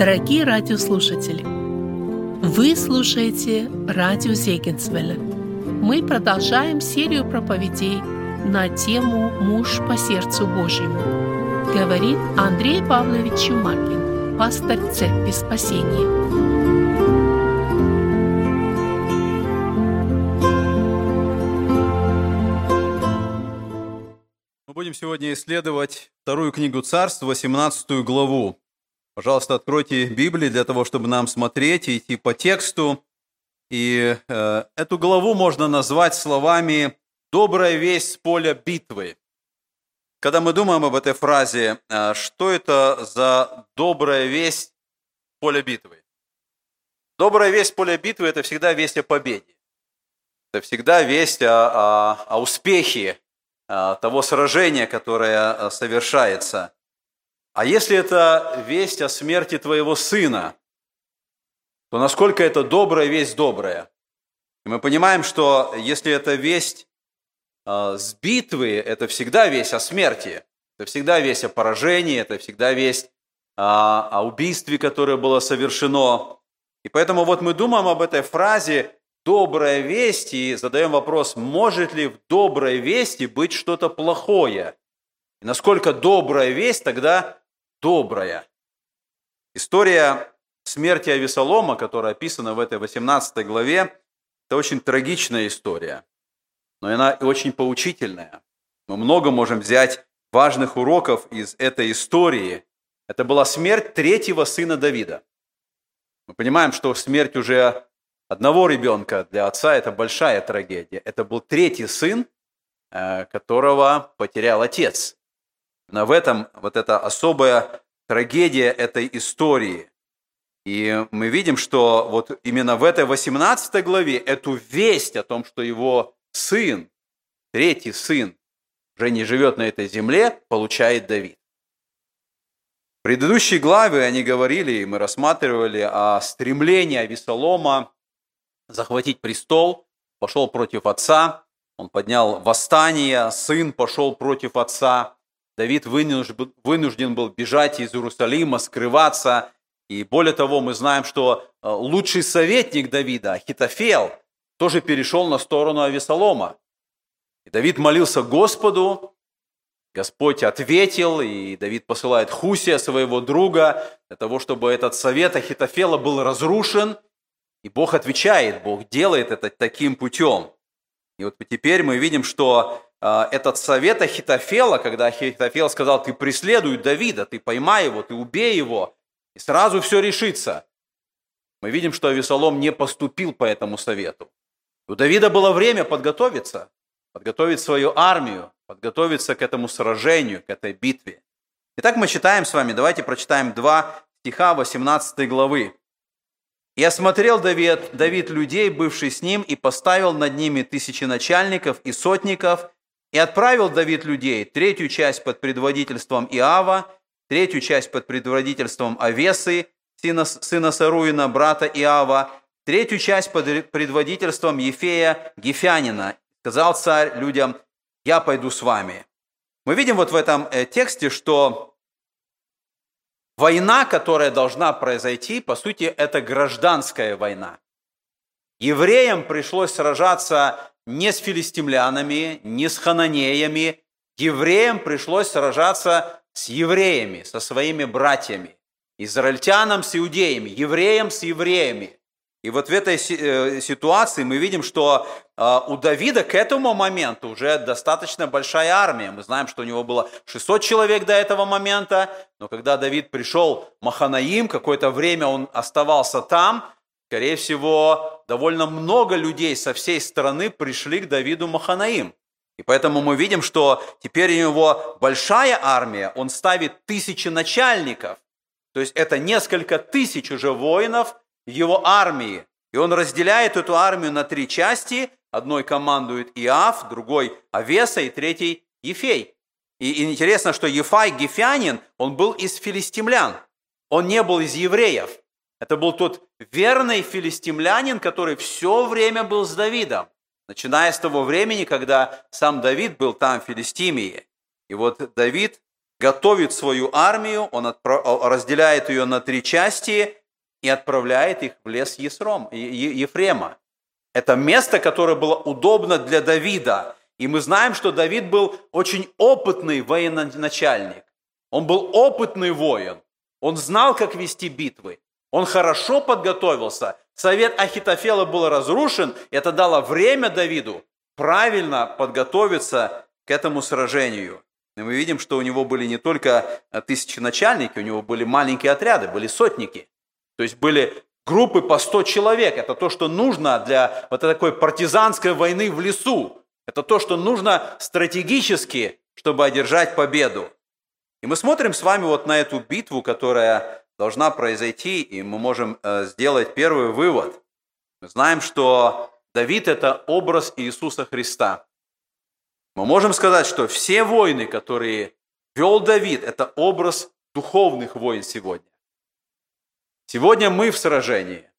Дорогие радиослушатели, вы слушаете радио Зегенсвелля. Мы продолжаем серию проповедей на тему «Муж по сердцу Божьему». Говорит Андрей Павлович Чумакин, пастор Церкви Спасения. Мы будем сегодня исследовать вторую книгу Царств, 18 главу. Пожалуйста, откройте Библию для того, чтобы нам смотреть и идти по тексту. И э, эту главу можно назвать словами «добрая весть с поля битвы». Когда мы думаем об этой фразе, э, что это за добрая весть поля битвы? Добрая весть поля битвы – это всегда весть о победе. Это всегда весть о, о, о успехе о того сражения, которое э, совершается – а если это весть о смерти твоего сына, то насколько это добрая весть добрая? И мы понимаем, что если это весть э, с битвы, это всегда весть о смерти, это всегда весть о поражении, это всегда весть э, о убийстве, которое было совершено. И поэтому вот мы думаем об этой фразе «добрая весть» и задаем вопрос, может ли в доброй вести быть что-то плохое? И насколько добрая весть тогда добрая. История смерти Авесолома, которая описана в этой 18 главе, это очень трагичная история, но она и очень поучительная. Мы много можем взять важных уроков из этой истории. Это была смерть третьего сына Давида. Мы понимаем, что смерть уже одного ребенка для отца – это большая трагедия. Это был третий сын, э, которого потерял отец. Но в этом вот эта особая трагедия этой истории. И мы видим, что вот именно в этой 18 главе эту весть о том, что его сын, третий сын, уже не живет на этой земле, получает Давид. В предыдущей главе они говорили, и мы рассматривали о стремлении Авесолома захватить престол, пошел против отца, он поднял восстание, сын пошел против отца, Давид вынужден был бежать из Иерусалима, скрываться. И более того, мы знаем, что э, лучший советник Давида, Ахитофел, тоже перешел на сторону Авесолома. И Давид молился Господу, Господь ответил, и Давид посылает Хусия, своего друга, для того, чтобы этот совет Ахитофела был разрушен. И Бог отвечает, Бог делает это таким путем. И вот теперь мы видим, что этот совет Ахитофела, когда Ахитофел сказал, ты преследуй Давида, ты поймай его, ты убей его, и сразу все решится. Мы видим, что Авесолом не поступил по этому совету. У Давида было время подготовиться, подготовить свою армию, подготовиться к этому сражению, к этой битве. Итак, мы читаем с вами, давайте прочитаем два стиха 18 главы. «И осмотрел Давид, Давид людей, бывший с ним, и поставил над ними тысячи начальников и сотников, и отправил Давид людей, третью часть под предводительством Иава, третью часть под предводительством Авесы, сына, сына Саруина, брата Иава, третью часть под предводительством Ефея Гефянина. Сказал царь людям, я пойду с вами. Мы видим вот в этом э, тексте, что война, которая должна произойти, по сути, это гражданская война. Евреям пришлось сражаться не с филистимлянами, не с хананеями. Евреям пришлось сражаться с евреями, со своими братьями. Израильтянам с иудеями, евреям с евреями. И вот в этой э, ситуации мы видим, что э, у Давида к этому моменту уже достаточно большая армия. Мы знаем, что у него было 600 человек до этого момента, но когда Давид пришел в Маханаим, какое-то время он оставался там, Скорее всего, довольно много людей со всей страны пришли к Давиду Маханаим. И поэтому мы видим, что теперь у него большая армия, он ставит тысячи начальников. То есть это несколько тысяч уже воинов его армии. И он разделяет эту армию на три части. Одной командует Иав, другой Авеса и третий Ефей. И интересно, что Ефай Гефянин, он был из филистимлян. Он не был из евреев. Это был тот верный филистимлянин, который все время был с Давидом, начиная с того времени, когда сам Давид был там, в Филистимии. И вот Давид готовит свою армию, он отправ... разделяет ее на три части и отправляет их в лес Есром, Ефрема. Это место, которое было удобно для Давида. И мы знаем, что Давид был очень опытный военачальник. Он был опытный воин. Он знал, как вести битвы. Он хорошо подготовился. Совет Ахитофела был разрушен. Это дало время Давиду правильно подготовиться к этому сражению. И мы видим, что у него были не только тысячи начальники, у него были маленькие отряды, были сотники. То есть были группы по 100 человек. Это то, что нужно для вот такой партизанской войны в лесу. Это то, что нужно стратегически, чтобы одержать победу. И мы смотрим с вами вот на эту битву, которая должна произойти, и мы можем э, сделать первый вывод. Мы знаем, что Давид – это образ Иисуса Христа. Мы можем сказать, что все войны, которые вел Давид, это образ духовных войн сегодня. Сегодня мы в сражении.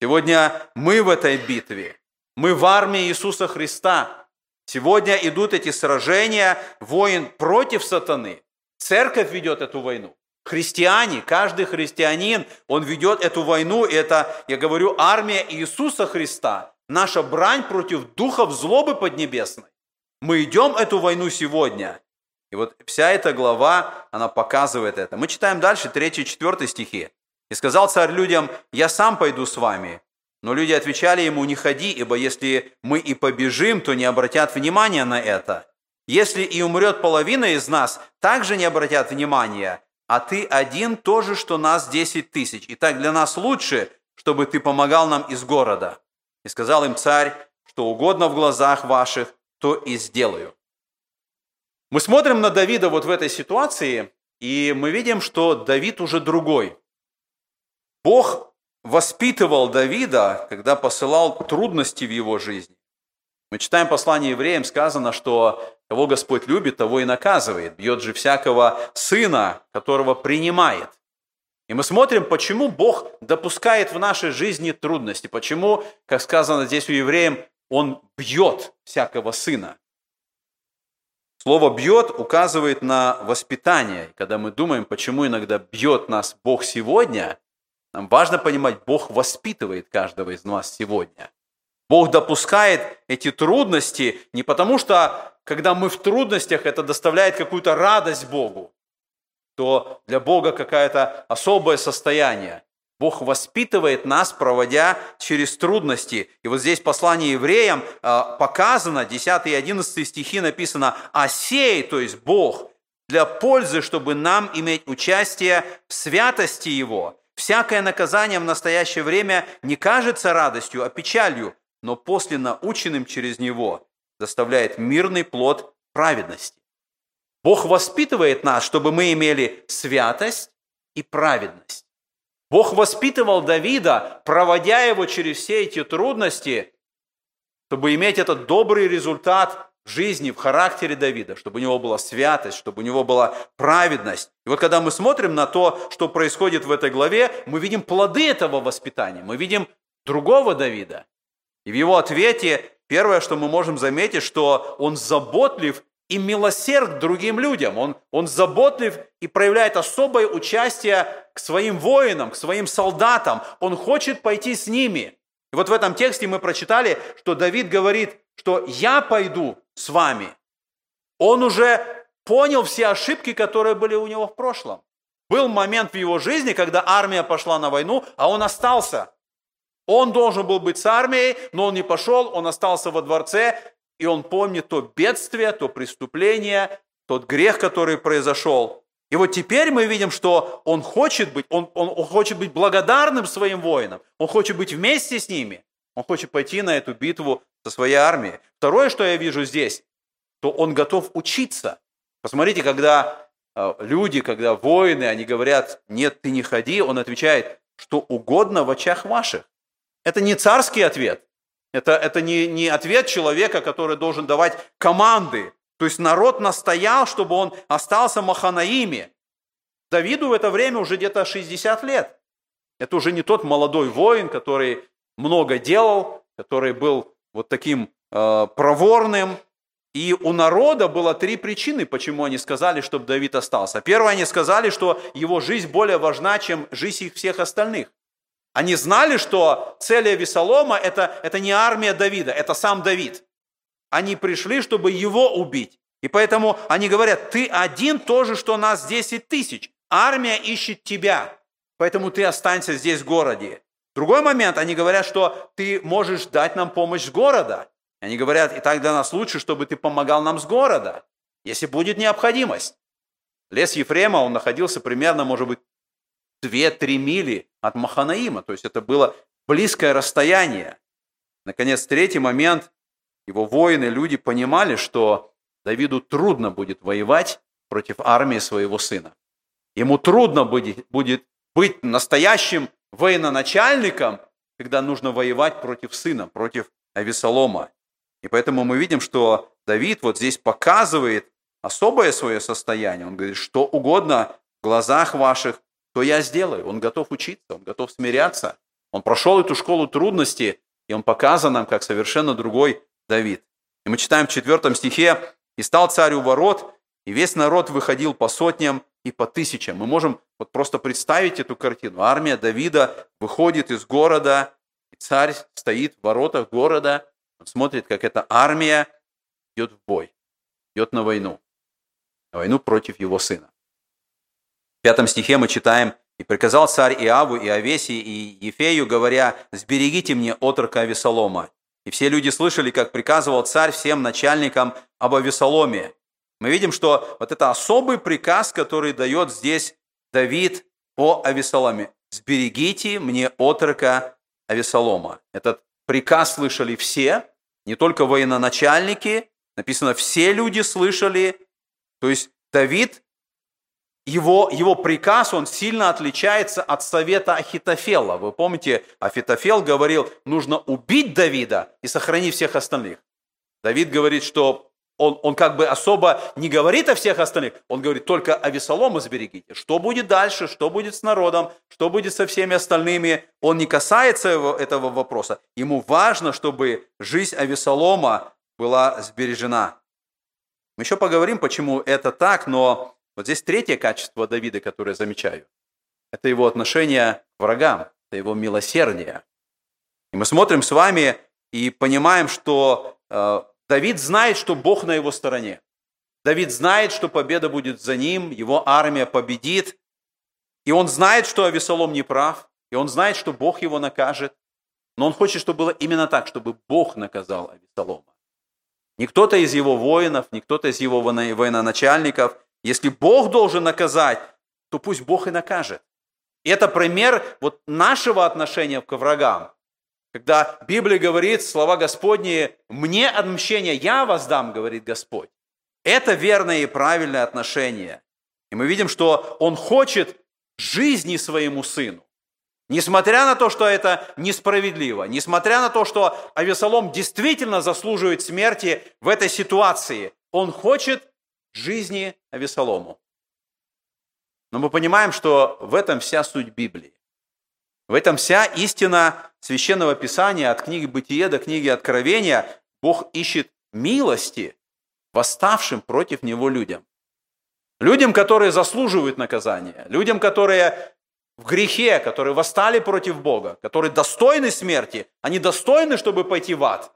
Сегодня мы в этой битве. Мы в армии Иисуса Христа. Сегодня идут эти сражения, воин против сатаны. Церковь ведет эту войну. Христиане, каждый христианин, он ведет эту войну. Это, я говорю, армия Иисуса Христа. Наша брань против духов злобы поднебесной. Мы идем эту войну сегодня. И вот вся эта глава, она показывает это. Мы читаем дальше 3 и 4 стихи. И сказал царь людям, я сам пойду с вами. Но люди отвечали ему, не ходи, ибо если мы и побежим, то не обратят внимания на это. Если и умрет половина из нас, также не обратят внимания, а ты один тоже, что нас десять тысяч. И так для нас лучше, чтобы ты помогал нам из города. И сказал им царь, что угодно в глазах ваших, то и сделаю. Мы смотрим на Давида вот в этой ситуации, и мы видим, что Давид уже другой. Бог воспитывал Давида, когда посылал трудности в его жизни. Мы читаем послание евреям, сказано, что кого Господь любит, того и наказывает. Бьет же всякого сына, которого принимает. И мы смотрим, почему Бог допускает в нашей жизни трудности, почему, как сказано здесь у евреям, Он бьет всякого сына. Слово «бьет» указывает на воспитание. Когда мы думаем, почему иногда бьет нас Бог сегодня, нам важно понимать, Бог воспитывает каждого из нас сегодня. Бог допускает эти трудности не потому, что когда мы в трудностях, это доставляет какую-то радость Богу, то для Бога какое-то особое состояние. Бог воспитывает нас, проводя через трудности. И вот здесь послание евреям а, показано, 10 и 11 стихи написано «А сей, то есть Бог, для пользы, чтобы нам иметь участие в святости Его, Всякое наказание в настоящее время не кажется радостью, а печалью, но после наученным через него доставляет мирный плод праведности. Бог воспитывает нас, чтобы мы имели святость и праведность. Бог воспитывал Давида, проводя его через все эти трудности, чтобы иметь этот добрый результат в жизни, в характере Давида, чтобы у него была святость, чтобы у него была праведность. И вот когда мы смотрим на то, что происходит в этой главе, мы видим плоды этого воспитания, мы видим другого Давида. И в его ответе первое, что мы можем заметить, что он заботлив и милосерд к другим людям. Он, он заботлив и проявляет особое участие к своим воинам, к своим солдатам. Он хочет пойти с ними. И вот в этом тексте мы прочитали, что Давид говорит, что я пойду с вами. Он уже понял все ошибки, которые были у него в прошлом. Был момент в его жизни, когда армия пошла на войну, а он остался. Он должен был быть с армией, но он не пошел, он остался во дворце, и он помнит то бедствие, то преступление, тот грех, который произошел. И вот теперь мы видим, что он хочет быть, он, он, он хочет быть благодарным своим воинам, он хочет быть вместе с ними, он хочет пойти на эту битву со своей армией. Второе, что я вижу здесь, то он готов учиться. Посмотрите, когда э, люди, когда воины, они говорят, нет, ты не ходи, он отвечает, что угодно в очах ваших. Это не царский ответ, это, это не, не ответ человека, который должен давать команды, то есть народ настоял, чтобы он остался Маханаиме. Давиду в это время уже где-то 60 лет. Это уже не тот молодой воин, который много делал, который был вот таким э, проворным. И у народа было три причины, почему они сказали, чтобы Давид остался. Первое, они сказали, что его жизнь более важна, чем жизнь их всех остальных. Они знали, что цель Авесолома это, – это не армия Давида, это сам Давид. Они пришли, чтобы его убить. И поэтому они говорят, ты один тоже, что нас 10 тысяч. Армия ищет тебя, поэтому ты останься здесь в городе. Другой момент, они говорят, что ты можешь дать нам помощь с города. Они говорят, и так для нас лучше, чтобы ты помогал нам с города, если будет необходимость. Лес Ефрема, он находился примерно, может быть, 2-3 мили от Маханаима, то есть это было близкое расстояние. Наконец, третий момент, его воины, люди понимали, что Давиду трудно будет воевать против армии своего сына. Ему трудно будет, будет быть настоящим военачальником, когда нужно воевать против сына, против Авесолома. И поэтому мы видим, что Давид вот здесь показывает особое свое состояние. Он говорит, что угодно в глазах ваших, то я сделаю. Он готов учиться, он готов смиряться. Он прошел эту школу трудностей, и он показан нам как совершенно другой Давид. И мы читаем в четвертом стихе, «И стал царь у ворот, и весь народ выходил по сотням и по тысячам». Мы можем вот просто представить эту картину. Армия Давида выходит из города, и царь стоит в воротах города, он смотрит, как эта армия идет в бой, идет на войну, на войну против его сына. Пятом стихе мы читаем, «И приказал царь Иаву, и Овесии, и Ефею, говоря, «Сберегите мне отрока Авесолома». И все люди слышали, как приказывал царь всем начальникам об Авесоломе. Мы видим, что вот это особый приказ, который дает здесь Давид о Авесоломе. «Сберегите мне отрока Авесолома». Этот приказ слышали все, не только военачальники, написано, все люди слышали. То есть Давид, его, его приказ, он сильно отличается от совета Ахитофела. Вы помните, Ахитофел говорил, нужно убить Давида и сохранить всех остальных. Давид говорит, что он, он как бы особо не говорит о всех остальных, он говорит только о Весолома сберегите. Что будет дальше, что будет с народом, что будет со всеми остальными, он не касается его, этого вопроса. Ему важно, чтобы жизнь Авесолома была сбережена. Мы еще поговорим, почему это так, но вот здесь третье качество Давида, которое замечаю. Это его отношение к врагам, это его милосердие. И мы смотрим с вами и понимаем, что э, Давид знает, что Бог на его стороне. Давид знает, что победа будет за ним, его армия победит. И он знает, что Авесолом не прав, и он знает, что Бог его накажет. Но он хочет, чтобы было именно так, чтобы Бог наказал Авесолома. Не кто-то из его воинов, не кто-то из его военачальников. Если Бог должен наказать, то пусть Бог и накажет. И это пример вот нашего отношения к врагам. Когда Библия говорит, слова Господни, «Мне отмщение я воздам», говорит Господь. Это верное и правильное отношение. И мы видим, что Он хочет жизни своему сыну. Несмотря на то, что это несправедливо, несмотря на то, что Авесолом действительно заслуживает смерти в этой ситуации, он хочет жизни Авесолому. Но мы понимаем, что в этом вся суть Библии. В этом вся истина Священного Писания, от книги Бытия до книги Откровения, Бог ищет милости восставшим против Него людям. Людям, которые заслуживают наказания, людям, которые в грехе, которые восстали против Бога, которые достойны смерти, они достойны, чтобы пойти в ад.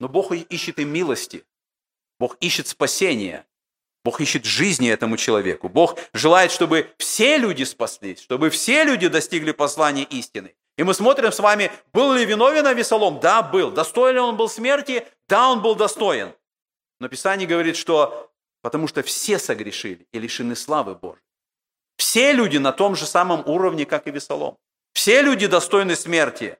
Но Бог ищет им милости, Бог ищет спасения, Бог ищет жизни этому человеку. Бог желает, чтобы все люди спаслись, чтобы все люди достигли послания истины. И мы смотрим с вами, был ли виновен Авесолом? Да, был. Достоин ли он был смерти? Да, он был достоин. Но Писание говорит, что потому что все согрешили и лишены славы Божьей. Все люди на том же самом уровне, как и Весолом. Все люди достойны смерти.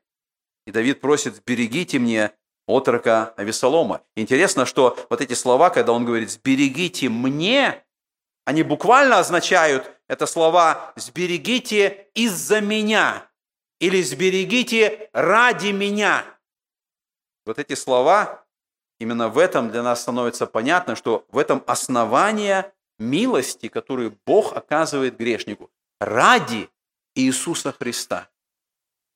И Давид просит, берегите мне отрока Авесолома. Интересно, что вот эти слова, когда он говорит «сберегите мне», они буквально означают, это слова «сберегите из-за меня» или «сберегите ради меня». Вот эти слова, именно в этом для нас становится понятно, что в этом основание милости, которую Бог оказывает грешнику ради Иисуса Христа.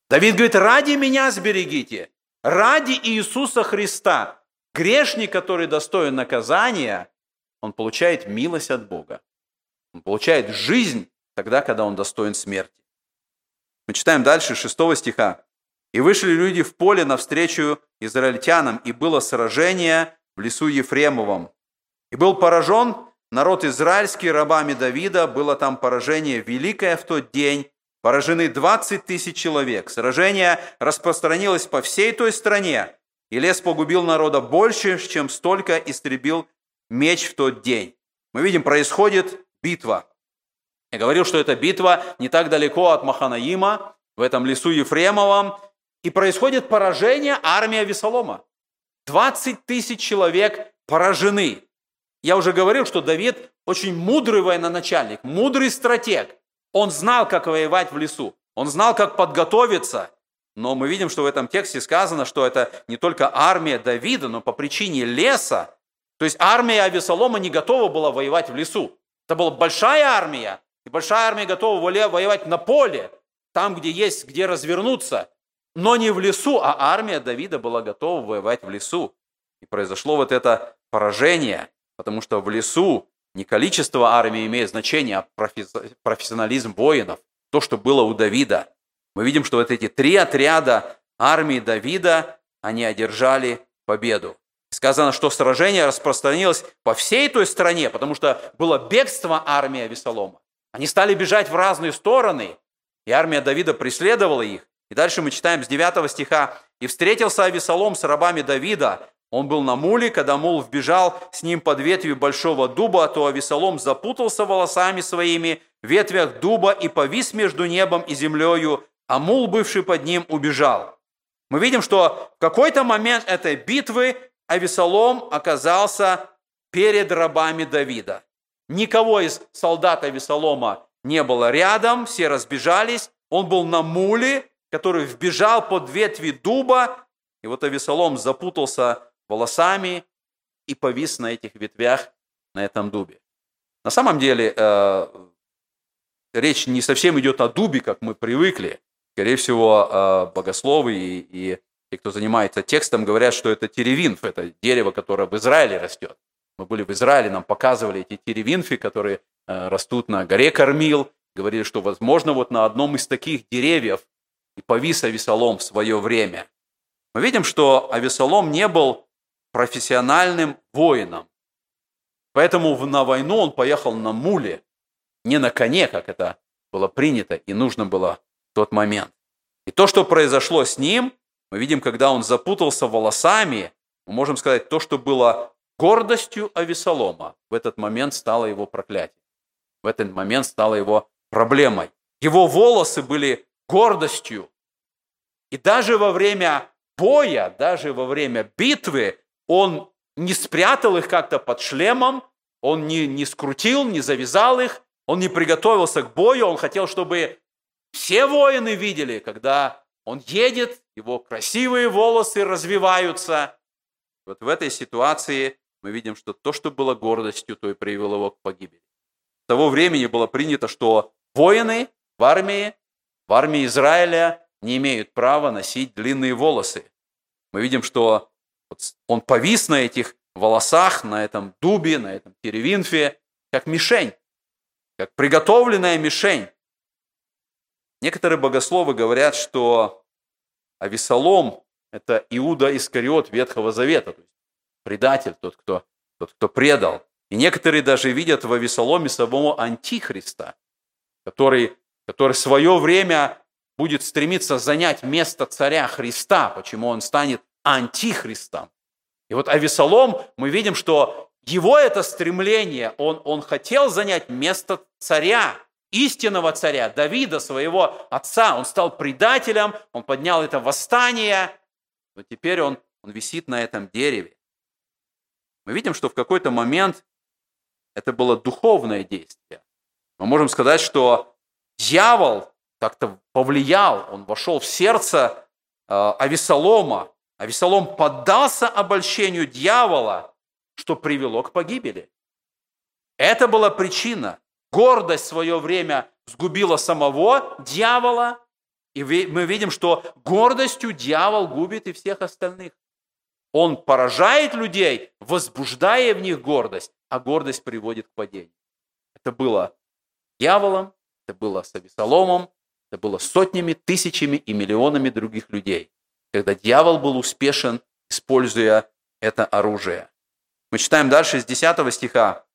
Давид говорит, ради меня сберегите. Ради Иисуса Христа. Грешник, который достоин наказания, он получает милость от Бога. Он получает жизнь тогда, когда он достоин смерти. Мы читаем дальше 6 стиха. «И вышли люди в поле навстречу израильтянам, и было сражение в лесу Ефремовом. И был поражен народ израильский рабами Давида, было там поражение великое в тот день, поражены 20 тысяч человек. Сражение распространилось по всей той стране, и лес погубил народа больше, чем столько истребил меч в тот день. Мы видим, происходит битва. Я говорил, что эта битва не так далеко от Маханаима, в этом лесу Ефремовом, и происходит поражение армии Авесолома. 20 тысяч человек поражены. Я уже говорил, что Давид очень мудрый военачальник, мудрый стратег. Он знал, как воевать в лесу. Он знал, как подготовиться. Но мы видим, что в этом тексте сказано, что это не только армия Давида, но по причине леса. То есть армия Авесолома не готова была воевать в лесу. Это была большая армия. И большая армия готова воевать на поле, там, где есть, где развернуться. Но не в лесу, а армия Давида была готова воевать в лесу. И произошло вот это поражение, потому что в лесу не количество армии имеет значение, а профессионализм воинов. То, что было у Давида. Мы видим, что вот эти три отряда армии Давида, они одержали победу. Сказано, что сражение распространилось по всей той стране, потому что было бегство армии Авесолома. Они стали бежать в разные стороны, и армия Давида преследовала их. И дальше мы читаем с 9 стиха. «И встретился Авесолом с рабами Давида. Он был на муле, когда мул вбежал с ним под ветвью большого дуба, то Авесолом запутался волосами своими в ветвях дуба и повис между небом и землею, а мул, бывший под ним, убежал». Мы видим, что в какой-то момент этой битвы Авесолом оказался перед рабами Давида. Никого из солдат Авесолома не было рядом, все разбежались. Он был на муле, который вбежал под ветви дуба, и вот Авесолом запутался волосами и повис на этих ветвях, на этом дубе. На самом деле, э, речь не совсем идет о дубе, как мы привыкли. Скорее всего, э, богословы и, и те, кто занимается текстом, говорят, что это теревинф, это дерево, которое в Израиле растет. Мы были в Израиле, нам показывали эти теревинфи, которые э, растут на горе Кормил. Говорили, что, возможно, вот на одном из таких деревьев и повис Авесолом в свое время. Мы видим, что Авесолом не был профессиональным воином. Поэтому на войну он поехал на муле, не на коне, как это было принято и нужно было в тот момент. И то, что произошло с ним, мы видим, когда он запутался волосами, мы можем сказать, то, что было гордостью Авесолома, в этот момент стало его проклятием. В этот момент стало его проблемой. Его волосы были гордостью. И даже во время боя, даже во время битвы, он не спрятал их как-то под шлемом, он не, не скрутил, не завязал их, он не приготовился к бою, он хотел, чтобы все воины видели, когда он едет, его красивые волосы развиваются. Вот в этой ситуации мы видим, что то, что было гордостью, то и привело его к погибели. С того времени было принято, что воины в армии в армии Израиля не имеют права носить длинные волосы. Мы видим, что он повис на этих волосах, на этом дубе, на этом теревинфе, как мишень, как приготовленная мишень. Некоторые богословы говорят, что Авесолом – это Иуда Искариот Ветхого Завета, то есть предатель, тот, кто, тот, кто предал. И некоторые даже видят в Авесоломе самого Антихриста, который который в свое время будет стремиться занять место царя Христа, почему он станет антихристом. И вот Авесолом, мы видим, что его это стремление, он, он хотел занять место царя, истинного царя, Давида, своего отца. Он стал предателем, он поднял это восстание, но теперь он, он висит на этом дереве. Мы видим, что в какой-то момент это было духовное действие. Мы можем сказать, что дьявол как-то повлиял, он вошел в сердце э, Авесолома. Авесолом поддался обольщению дьявола, что привело к погибели. Это была причина. Гордость в свое время сгубила самого дьявола, и мы видим, что гордостью дьявол губит и всех остальных. Он поражает людей, возбуждая в них гордость, а гордость приводит к падению. Это было дьяволом, это было с Авесоломом, это было сотнями, тысячами и миллионами других людей, когда дьявол был успешен, используя это оружие. Мы читаем дальше с 10 стиха.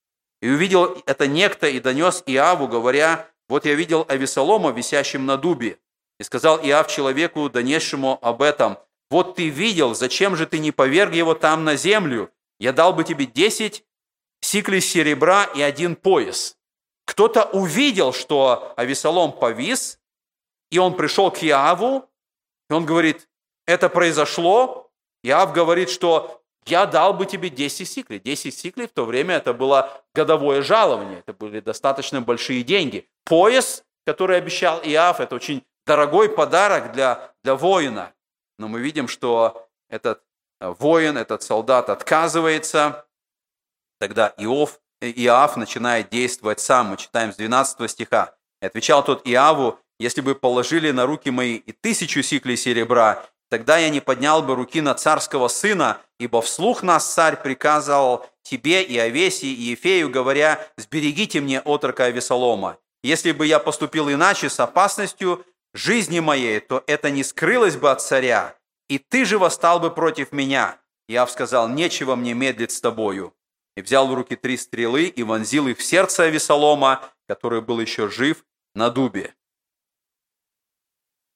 «И увидел это некто и донес Иаву, говоря, вот я видел Авесолома, висящим на дубе. И сказал Иав человеку, донесшему об этом, вот ты видел, зачем же ты не поверг его там на землю? Я дал бы тебе десять сиклей серебра и один пояс. Кто-то увидел, что Авесолом повис, и он пришел к Иаву, и он говорит, это произошло. Иав говорит, что я дал бы тебе 10 сиклей. 10 сиклей в то время это было годовое жалование, это были достаточно большие деньги. Пояс, который обещал Иав, это очень дорогой подарок для, для воина. Но мы видим, что этот э, воин, этот солдат отказывается. Тогда Иов, Иав начинает действовать сам. Мы читаем с 12 стиха. И отвечал тот Иаву, если бы положили на руки мои и тысячу сиклей серебра, тогда я не поднял бы руки на царского сына, ибо вслух нас царь приказывал тебе и Овесии и Ефею, говоря, «Сберегите мне отрока Авесолома». Если бы я поступил иначе с опасностью жизни моей, то это не скрылось бы от царя, и ты же восстал бы против меня. Иав сказал, нечего мне медлить с тобою. И взял в руки три стрелы и вонзил их в сердце Авесолома, который был еще жив на дубе.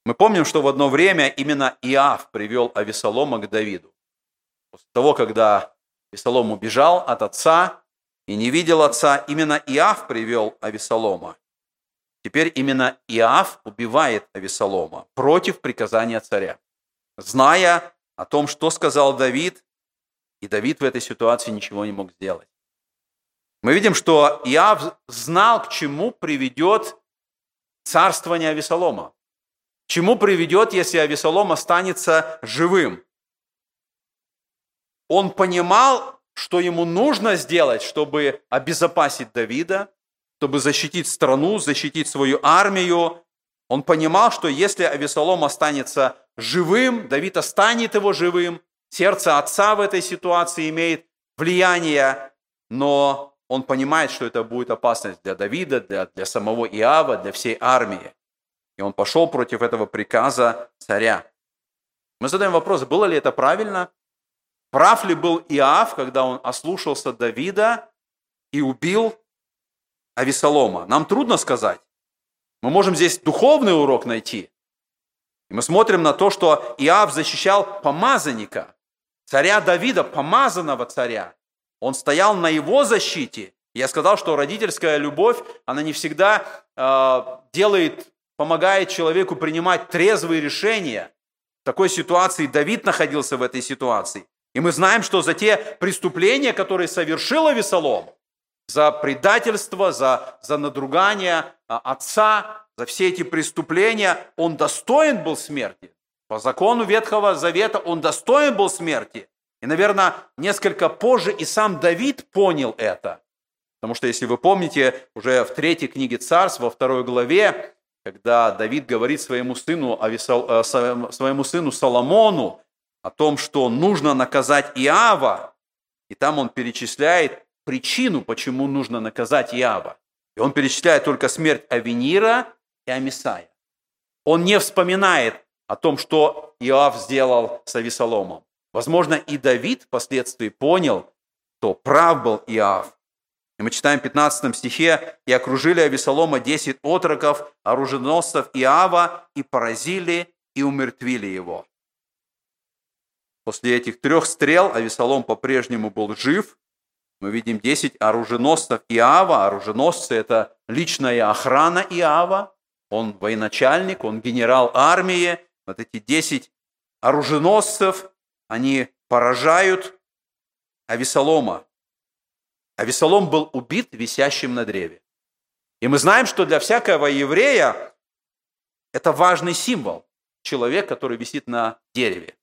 Мы помним, что в одно время именно Иав привел Авесолома к Давиду. После того, когда Авесолом убежал от отца и не видел отца, именно Иав привел Авесолома. Теперь именно Иав убивает Авесолома против приказания царя, зная о том, что сказал Давид, и Давид в этой ситуации ничего не мог сделать. Мы видим, что Иав знал, к чему приведет царствование Авесолома. Чему приведет, если Авесолом останется живым. Он понимал, что ему нужно сделать, чтобы обезопасить Давида, чтобы защитить страну, защитить свою армию. Он понимал, что если Авесолом останется живым, Давид останет его живым, сердце отца в этой ситуации имеет влияние, но он понимает, что это будет опасность для Давида, для, для самого Иава, для всей армии. И он пошел против этого приказа царя. Мы задаем вопрос, было ли это правильно? Прав ли был Иав, когда он ослушался Давида и убил Авесолома? Нам трудно сказать. Мы можем здесь духовный урок найти. И мы смотрим на то, что Иав защищал помазанника, царя Давида, помазанного царя. Он стоял на его защите. Я сказал, что родительская любовь, она не всегда э, делает, помогает человеку принимать трезвые решения. В такой ситуации Давид находился в этой ситуации. И мы знаем, что за те преступления, которые совершил Авесолом, за предательство, за, за надругание а, отца, за все эти преступления, он достоин был смерти. По закону Ветхого Завета он достоин был смерти. И, наверное, несколько позже и сам Давид понял это. Потому что, если вы помните, уже в третьей книге Царств, во второй главе, когда Давид говорит своему сыну, э, своему сыну Соломону о том, что нужно наказать Иава, и там он перечисляет причину, почему нужно наказать Иава. И он перечисляет только смерть Авенира и Амисая. Он не вспоминает о том, что Иав сделал с Авесоломом. Возможно, и Давид впоследствии понял, что прав был Иав. И мы читаем в 15 стихе, «И окружили Авесолома десять отроков, оруженосцев Иава, и поразили, и умертвили его». После этих трех стрел Авесолом по-прежнему был жив, мы видим 10 оруженосцев Иава. Оруженосцы – это личная охрана Иава. Он военачальник, он генерал армии. Вот эти 10 оруженосцев, они поражают Авесолома. Авесолом был убит висящим на древе. И мы знаем, что для всякого еврея это важный символ. Человек, который висит на дереве.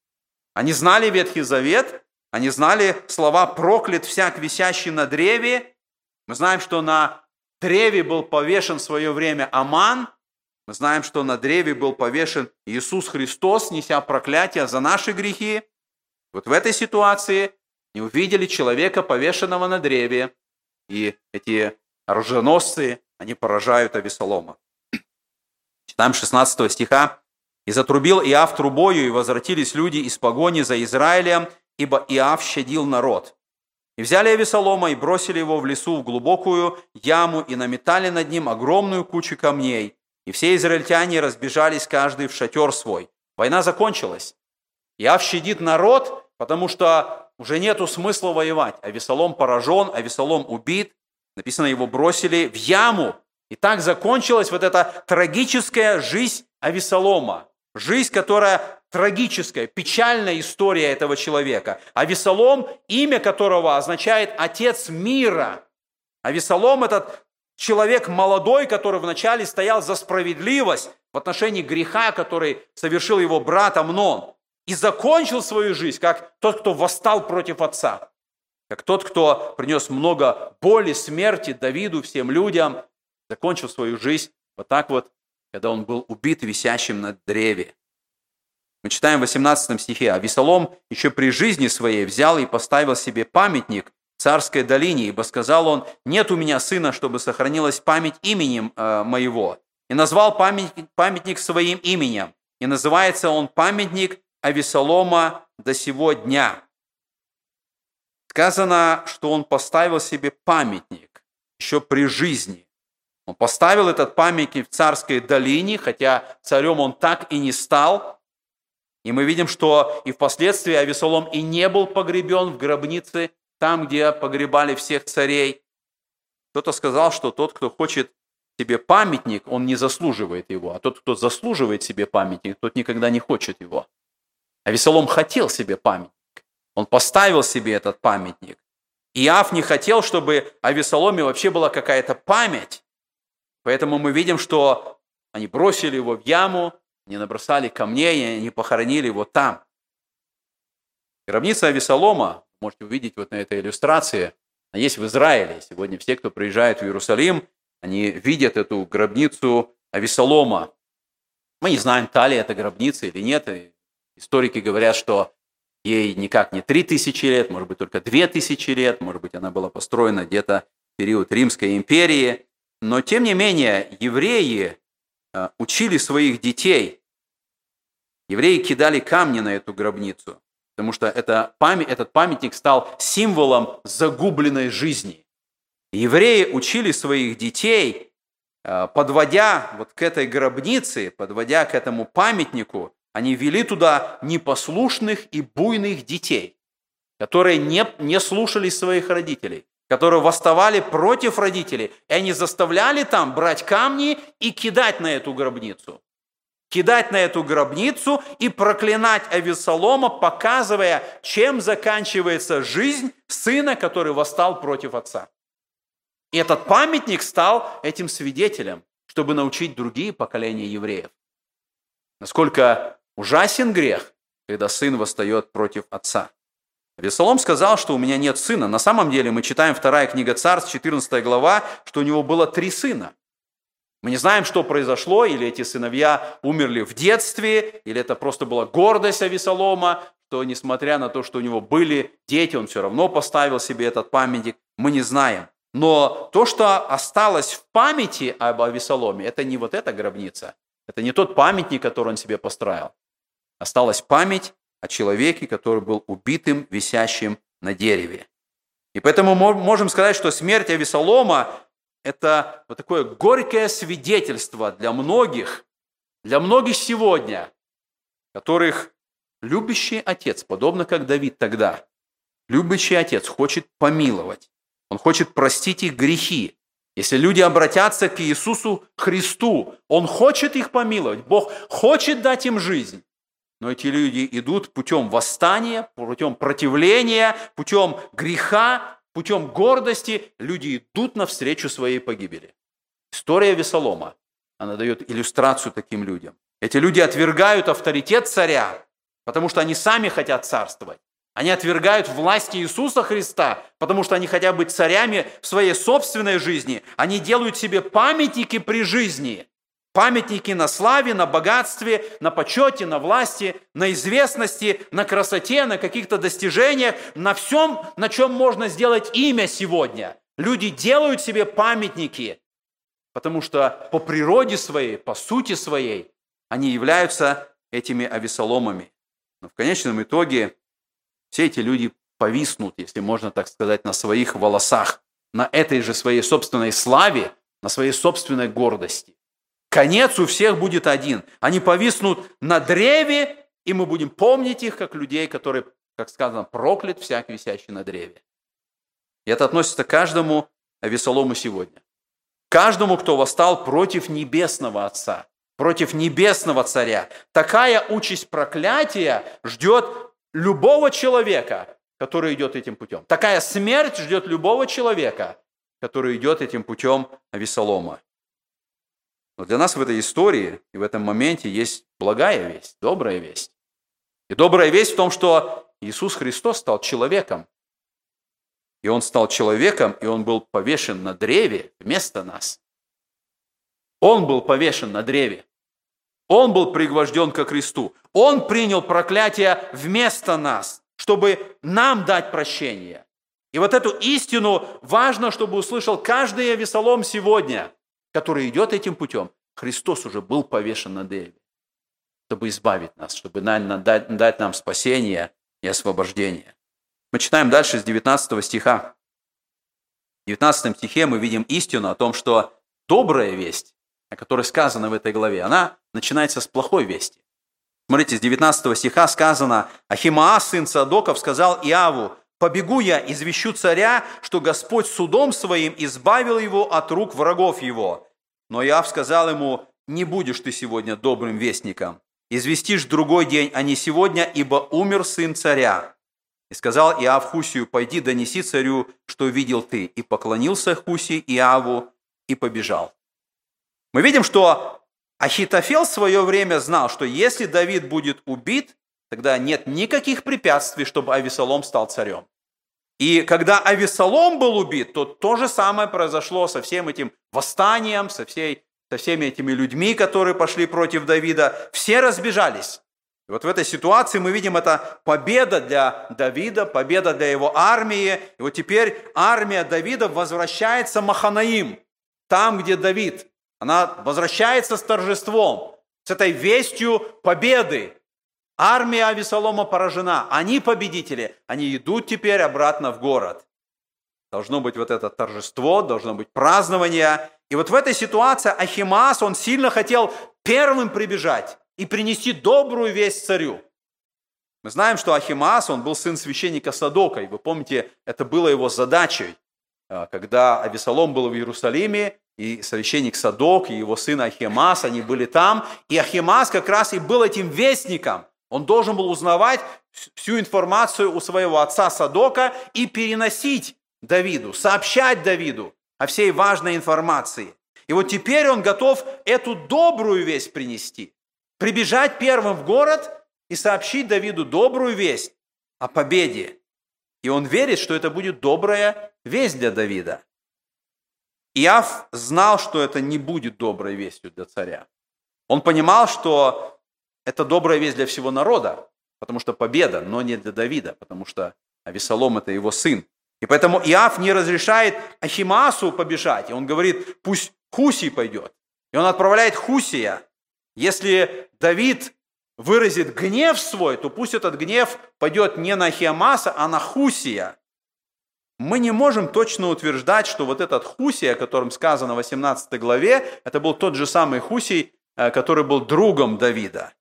Они знали Ветхий Завет, они знали слова «проклят всяк, висящий на древе». Мы знаем, что на древе был повешен в свое время Аман. Мы знаем, что на древе был повешен Иисус Христос, неся проклятие за наши грехи. Вот в этой ситуации не увидели человека, повешенного на древе, и эти оруженосцы, они поражают Авесолома. Читаем 16 стиха. «И затрубил Иав трубою, и возвратились люди из погони за Израилем, ибо Иав щадил народ. И взяли Авесолома и бросили его в лесу в глубокую яму, и наметали над ним огромную кучу камней. И все израильтяне разбежались каждый в шатер свой. Война закончилась. Иав щадит народ, потому что уже нету смысла воевать. Авесолом поражен, Авесолом убит. Написано, его бросили в яму. И так закончилась вот эта трагическая жизнь Авесолома. Жизнь, которая трагическая, печальная история этого человека. Авесолом, имя которого означает «отец мира». Авесолом – этот человек молодой, который вначале стоял за справедливость в отношении греха, который совершил его брат Амнон и закончил свою жизнь как тот, кто восстал против отца, как тот, кто принес много боли, смерти Давиду, всем людям, закончил свою жизнь вот так вот, когда он был убит висящим на древе. Мы читаем в 18 стихе, «А Весолом еще при жизни своей взял и поставил себе памятник в царской долине, ибо сказал он, нет у меня сына, чтобы сохранилась память именем э, моего. И назвал памятник, памятник своим именем. И называется он памятник Авесолома до сего дня. Сказано, что он поставил себе памятник еще при жизни. Он поставил этот памятник в царской долине, хотя царем он так и не стал. И мы видим, что и впоследствии Авесолом и не был погребен в гробнице, там, где погребали всех царей. Кто-то сказал, что тот, кто хочет себе памятник, он не заслуживает его, а тот, кто заслуживает себе памятник, тот никогда не хочет его. А Весолом хотел себе памятник. Он поставил себе этот памятник. Иав не хотел, чтобы о Весоломе вообще была какая-то память. Поэтому мы видим, что они бросили его в яму, не набросали камней, и они похоронили его там. Гробница Авесолома, можете увидеть вот на этой иллюстрации, она есть в Израиле. Сегодня все, кто приезжает в Иерусалим, они видят эту гробницу Авесолома. Мы не знаем, та ли это гробница или нет, Историки говорят, что ей никак не 3000 лет, может быть, только 2000 лет, может быть, она была построена где-то в период Римской империи. Но, тем не менее, евреи э, учили своих детей. Евреи кидали камни на эту гробницу, потому что это, этот памятник стал символом загубленной жизни. Евреи учили своих детей, э, подводя вот к этой гробнице, подводя к этому памятнику, они вели туда непослушных и буйных детей, которые не, не слушались своих родителей, которые восставали против родителей, и они заставляли там брать камни и кидать на эту гробницу. Кидать на эту гробницу и проклинать Авесолома, показывая, чем заканчивается жизнь сына, который восстал против отца. И этот памятник стал этим свидетелем, чтобы научить другие поколения евреев. Насколько Ужасен грех, когда сын восстает против отца. Весолом сказал, что у меня нет сына. На самом деле мы читаем вторая книга Царств, 14 глава, что у него было три сына. Мы не знаем, что произошло, или эти сыновья умерли в детстве, или это просто была гордость Авесолома, что несмотря на то, что у него были дети, он все равно поставил себе этот памятник. Мы не знаем. Но то, что осталось в памяти об Авесоломе, это не вот эта гробница, это не тот памятник, который он себе построил. Осталась память о человеке, который был убитым, висящим на дереве. И поэтому мы можем сказать, что смерть Авесолома – это вот такое горькое свидетельство для многих, для многих сегодня, которых любящий отец, подобно как Давид тогда, любящий отец хочет помиловать, он хочет простить их грехи. Если люди обратятся к Иисусу Христу, Он хочет их помиловать, Бог хочет дать им жизнь. Но эти люди идут путем восстания, путем противления, путем греха, путем гордости. Люди идут навстречу своей погибели. История Весолома, она дает иллюстрацию таким людям. Эти люди отвергают авторитет царя, потому что они сами хотят царствовать. Они отвергают власть Иисуса Христа, потому что они хотят быть царями в своей собственной жизни. Они делают себе памятники при жизни. Памятники на славе, на богатстве, на почете, на власти, на известности, на красоте, на каких-то достижениях, на всем, на чем можно сделать имя сегодня. Люди делают себе памятники, потому что по природе своей, по сути своей, они являются этими авесоломами. Но в конечном итоге все эти люди повиснут, если можно так сказать, на своих волосах, на этой же своей собственной славе, на своей собственной гордости. Конец у всех будет один. Они повиснут на древе, и мы будем помнить их как людей, которые, как сказано, проклят всяк висящий на древе. И это относится к каждому Авесолому сегодня. Каждому, кто восстал против небесного Отца, против небесного Царя. Такая участь проклятия ждет любого человека, который идет этим путем. Такая смерть ждет любого человека, который идет этим путем Авесолома. Но для нас в этой истории и в этом моменте есть благая весть, добрая весть. И добрая весть в том, что Иисус Христос стал человеком. И Он стал человеком, и Он был повешен на древе вместо нас. Он был повешен на древе. Он был пригвожден ко кресту. Он принял проклятие вместо нас, чтобы нам дать прощение. И вот эту истину важно, чтобы услышал каждый Авесолом сегодня – который идет этим путем, Христос уже был повешен на древе, чтобы избавить нас, чтобы дать, нам спасение и освобождение. Мы читаем дальше с 19 стиха. В 19 стихе мы видим истину о том, что добрая весть, о которой сказано в этой главе, она начинается с плохой вести. Смотрите, с 19 стиха сказано, «Ахимаа, сын Садоков, сказал Иаву, Побегу я, извещу царя, что Господь судом своим избавил его от рук врагов его. Но Иав сказал ему, не будешь ты сегодня добрым вестником. Известишь другой день, а не сегодня, ибо умер сын царя. И сказал Иав Хусию, пойди донеси царю, что видел ты. И поклонился Хуси Иаву и побежал. Мы видим, что Ахитофел в свое время знал, что если Давид будет убит, тогда нет никаких препятствий, чтобы Авесолом стал царем. И когда Авесолом был убит, то то же самое произошло со всем этим восстанием, со, всей, со всеми этими людьми, которые пошли против Давида. Все разбежались. И вот в этой ситуации мы видим это победа для Давида, победа для его армии. И вот теперь армия Давида возвращается Маханаим, там, где Давид. Она возвращается с торжеством, с этой вестью победы. Армия Авесолома поражена, они победители, они идут теперь обратно в город. Должно быть вот это торжество, должно быть празднование. И вот в этой ситуации Ахимас, он сильно хотел первым прибежать и принести добрую весть царю. Мы знаем, что Ахимас, он был сын священника Садока, и вы помните, это было его задачей. А, когда Авесолом был в Иерусалиме, и священник Садок, и его сын Ахимас, они были там, и Ахимас как раз и был этим вестником. Он должен был узнавать всю информацию у своего отца Садока и переносить Давиду, сообщать Давиду о всей важной информации. И вот теперь он готов эту добрую весть принести. Прибежать первым в город и сообщить Давиду добрую весть о победе. И он верит, что это будет добрая весть для Давида. Иав знал, что это не будет доброй вестью для царя. Он понимал, что это добрая весть для всего народа, потому что победа, но не для Давида, потому что Авесолом – это его сын. И поэтому Иав не разрешает Ахимасу побежать. И он говорит, пусть Хусий пойдет. И он отправляет Хусия. Если Давид выразит гнев свой, то пусть этот гнев пойдет не на Ахиамаса, а на Хусия. Мы не можем точно утверждать, что вот этот Хусий, о котором сказано в 18 главе, это был тот же самый Хусий, э, который был другом Давида.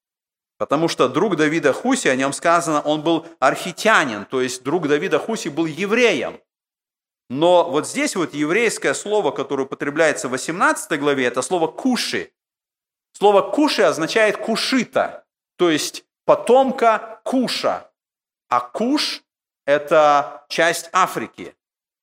Потому что друг Давида Хуси, о нем сказано, он был архитянин, то есть друг Давида Хуси был евреем. Но вот здесь вот еврейское слово, которое употребляется в 18 главе, это слово «куши». Слово «куши» означает «кушита», то есть потомка Куша. А Куш – это часть Африки.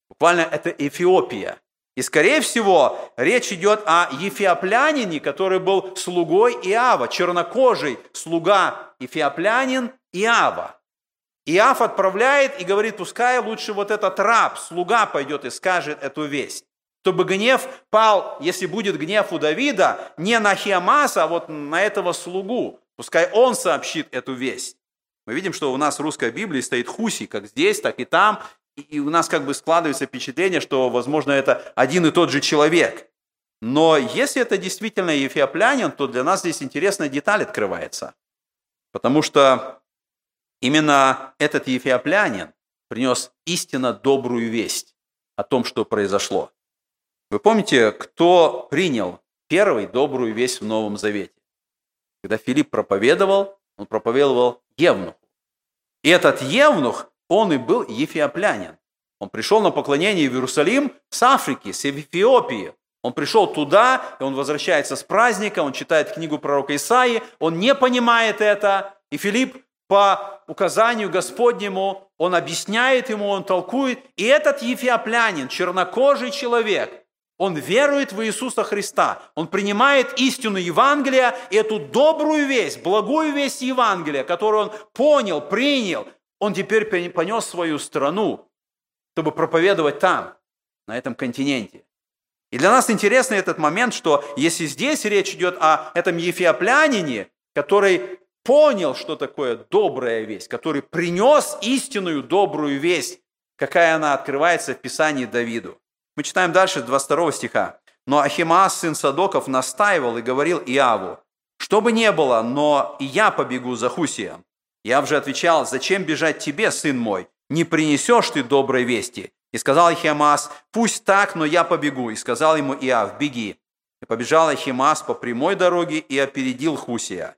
Буквально это Эфиопия. И, скорее всего, речь идет о ефиоплянине, который был слугой Иава, чернокожий слуга ефиоплянин Иава. Иав отправляет и говорит, пускай лучше вот этот раб, слуга пойдет и скажет эту весть. чтобы гнев пал, если будет гнев у Давида, не на Хиамаса, а вот на этого слугу. Пускай он сообщит эту весть. Мы видим, что у нас в русской Библии стоит Хуси, как здесь, так и там. И у нас как бы складывается впечатление, что, возможно, это один и тот же человек. Но если это действительно ефиоплянин, то для нас здесь интересная деталь открывается. Потому что именно этот ефиоплянин принес истинно добрую весть о том, что произошло. Вы помните, кто принял первый добрую весть в Новом Завете? Когда Филипп проповедовал, он проповедовал Евнуху. И этот Евнух, он и был ефиоплянин. Он пришел на поклонение в Иерусалим с Африки, с Эфиопии. Он пришел туда, и он возвращается с праздника, он читает книгу пророка Исаии, он не понимает это, и Филипп по указанию Господнему, он объясняет ему, он толкует, и этот ефиоплянин, чернокожий человек, он верует в Иисуса Христа, он принимает истину Евангелия, и эту добрую весть, благую весть Евангелия, которую он понял, принял, он теперь понес свою страну, чтобы проповедовать там, на этом континенте. И для нас интересный этот момент, что если здесь речь идет о этом ефиоплянине, который понял, что такое добрая весть, который принес истинную добрую весть, какая она открывается в Писании Давиду. Мы читаем дальше 22 стиха. «Но Ахимаас, сын Садоков, настаивал и говорил Иаву, что бы ни было, но и я побегу за Хусием. Я же отвечал, зачем бежать тебе, сын мой? Не принесешь ты доброй вести. И сказал Ахимас, пусть так, но я побегу. И сказал ему Иав, беги. И побежал Ахимас по прямой дороге и опередил Хусия.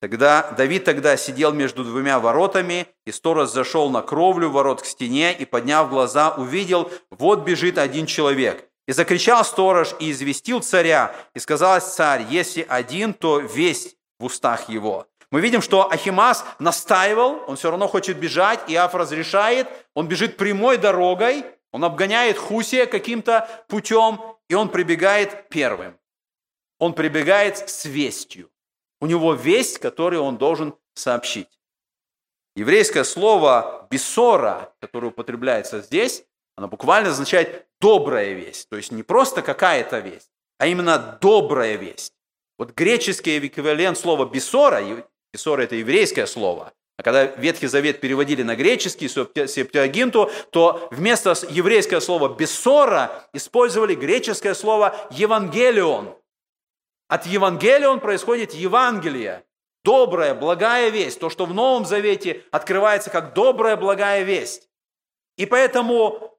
Тогда Давид тогда сидел между двумя воротами, и сторож зашел на кровлю ворот к стене и, подняв глаза, увидел, вот бежит один человек. И закричал сторож и известил царя, и сказал царь, если один, то весь в устах его. Мы видим, что Ахимас настаивал, он все равно хочет бежать, Иав разрешает, он бежит прямой дорогой, он обгоняет Хусия каким-то путем, и он прибегает первым. Он прибегает с вестью. У него весть, которую он должен сообщить. Еврейское слово «бесора», которое употребляется здесь, оно буквально означает «добрая весть». То есть не просто какая-то весть, а именно добрая весть. Вот греческий эквивалент слова «бесора», Писор – это еврейское слово. А когда Ветхий Завет переводили на греческий, септиагинту, то вместо еврейского слова «бессора» использовали греческое слово «евангелион». От «евангелион» происходит «евангелие», добрая, благая весть, то, что в Новом Завете открывается как добрая, благая весть. И поэтому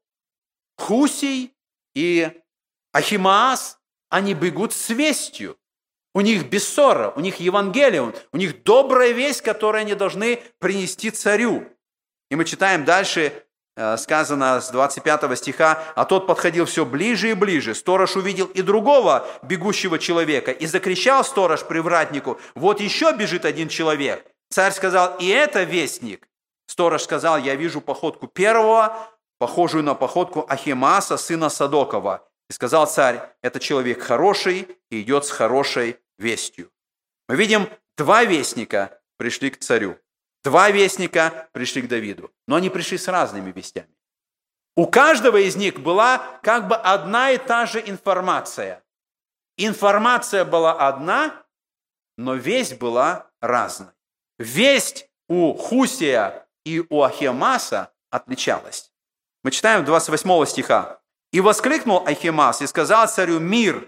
Хусий и Ахимаас, они бегут с вестью. У них бессора, у них Евангелие, у них добрая весть, которую они должны принести царю. И мы читаем дальше, э, сказано с 25 стиха, «А тот подходил все ближе и ближе. Сторож увидел и другого бегущего человека, и закричал сторож привратнику, вот еще бежит один человек. Царь сказал, и это вестник. Сторож сказал, я вижу походку первого, похожую на походку Ахимаса, сына Садокова. И сказал царь, это человек хороший и идет с хорошей вестью. Мы видим, два вестника пришли к царю. Два вестника пришли к Давиду. Но они пришли с разными вестями. У каждого из них была как бы одна и та же информация. Информация была одна, но весть была разной. Весть у Хусия и у Ахиамаса отличалась. Мы читаем 28 стиха. И воскликнул Ахимас и сказал царю «Мир!»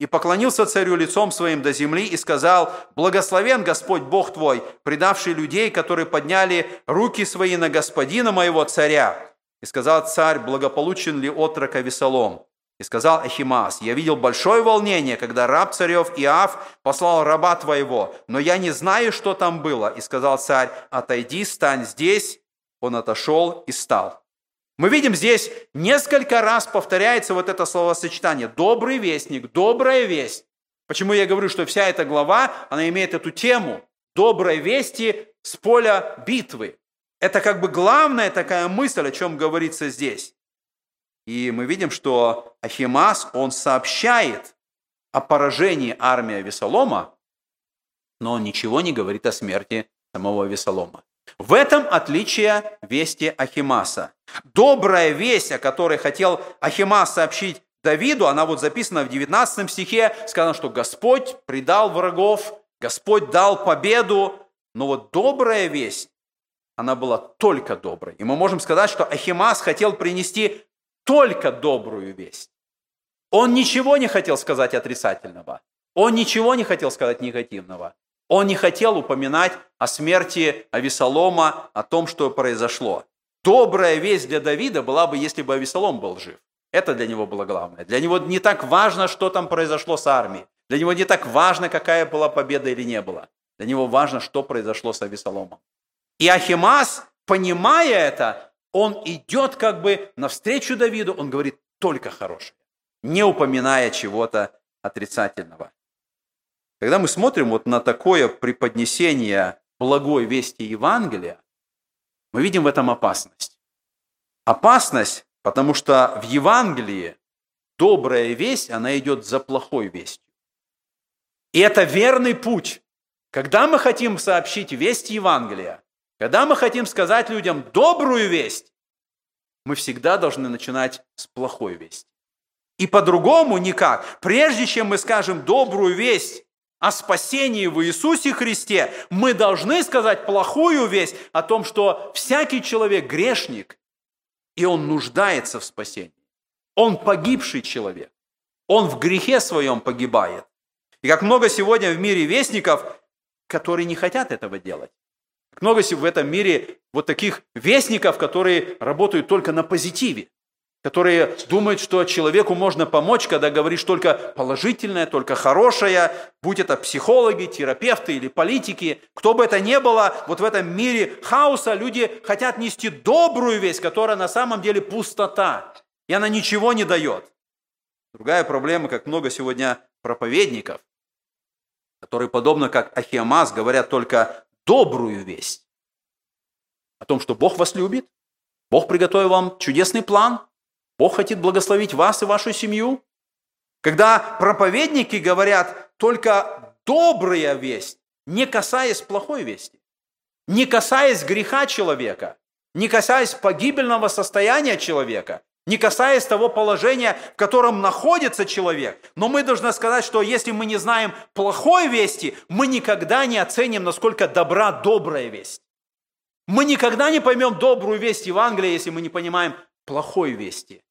и поклонился царю лицом своим до земли и сказал, «Благословен Господь Бог твой, предавший людей, которые подняли руки свои на господина моего царя». И сказал царь, благополучен ли отрок Авесолом? И сказал Ахимас, «Я видел большое волнение, когда раб царев Иав послал раба твоего, но я не знаю, что там было». И сказал царь, «Отойди, стань здесь». Он отошел и стал. Мы видим здесь несколько раз повторяется вот это словосочетание «добрый вестник», «добрая весть». Почему я говорю, что вся эта глава, она имеет эту тему «доброй вести с поля битвы». Это как бы главная такая мысль, о чем говорится здесь. И мы видим, что Ахимас, он сообщает о поражении армии Весолома, но он ничего не говорит о смерти самого Весолома. В этом отличие вести Ахимаса. Добрая весть, о которой хотел Ахимас сообщить Давиду, она вот записана в 19 стихе, сказано, что Господь предал врагов, Господь дал победу, но вот добрая весть, она была только доброй. И мы можем сказать, что Ахимас хотел принести только добрую весть. Он ничего не хотел сказать отрицательного. Он ничего не хотел сказать негативного. Он не хотел упоминать о смерти Авесолома, о том, что произошло. Добрая весть для Давида была бы, если бы Авесолом был жив. Это для него было главное. Для него не так важно, что там произошло с армией. Для него не так важно, какая была победа или не была. Для него важно, что произошло с Авесоломом. И Ахимас, понимая это, он идет как бы навстречу Давиду, он говорит только хорошее, не упоминая чего-то отрицательного. Когда мы смотрим вот на такое преподнесение благой вести Евангелия, мы видим в этом опасность. Опасность, потому что в Евангелии добрая весть, она идет за плохой вестью. И это верный путь. Когда мы хотим сообщить весть Евангелия, когда мы хотим сказать людям добрую весть, мы всегда должны начинать с плохой вести. И по-другому никак. Прежде чем мы скажем добрую весть о спасении в Иисусе Христе, мы должны сказать плохую весть о том, что всякий человек грешник, и он нуждается в спасении. Он погибший человек. Он в грехе своем погибает. И как много сегодня в мире вестников, которые не хотят этого делать. Как много в этом мире вот таких вестников, которые работают только на позитиве которые думают, что человеку можно помочь, когда говоришь только положительное, только хорошее, будь это психологи, терапевты или политики, кто бы это ни было, вот в этом мире хаоса люди хотят нести добрую весть, которая на самом деле пустота, и она ничего не дает. Другая проблема, как много сегодня проповедников, которые, подобно как Ахиамаз, говорят только добрую весть о том, что Бог вас любит, Бог приготовил вам чудесный план – Бог хочет благословить вас и вашу семью. Когда проповедники говорят только добрая весть, не касаясь плохой вести, не касаясь греха человека, не касаясь погибельного состояния человека, не касаясь того положения, в котором находится человек. Но мы должны сказать, что если мы не знаем плохой вести, мы никогда не оценим, насколько добра добрая весть. Мы никогда не поймем добрую весть Евангелия, если мы не понимаем плохой вести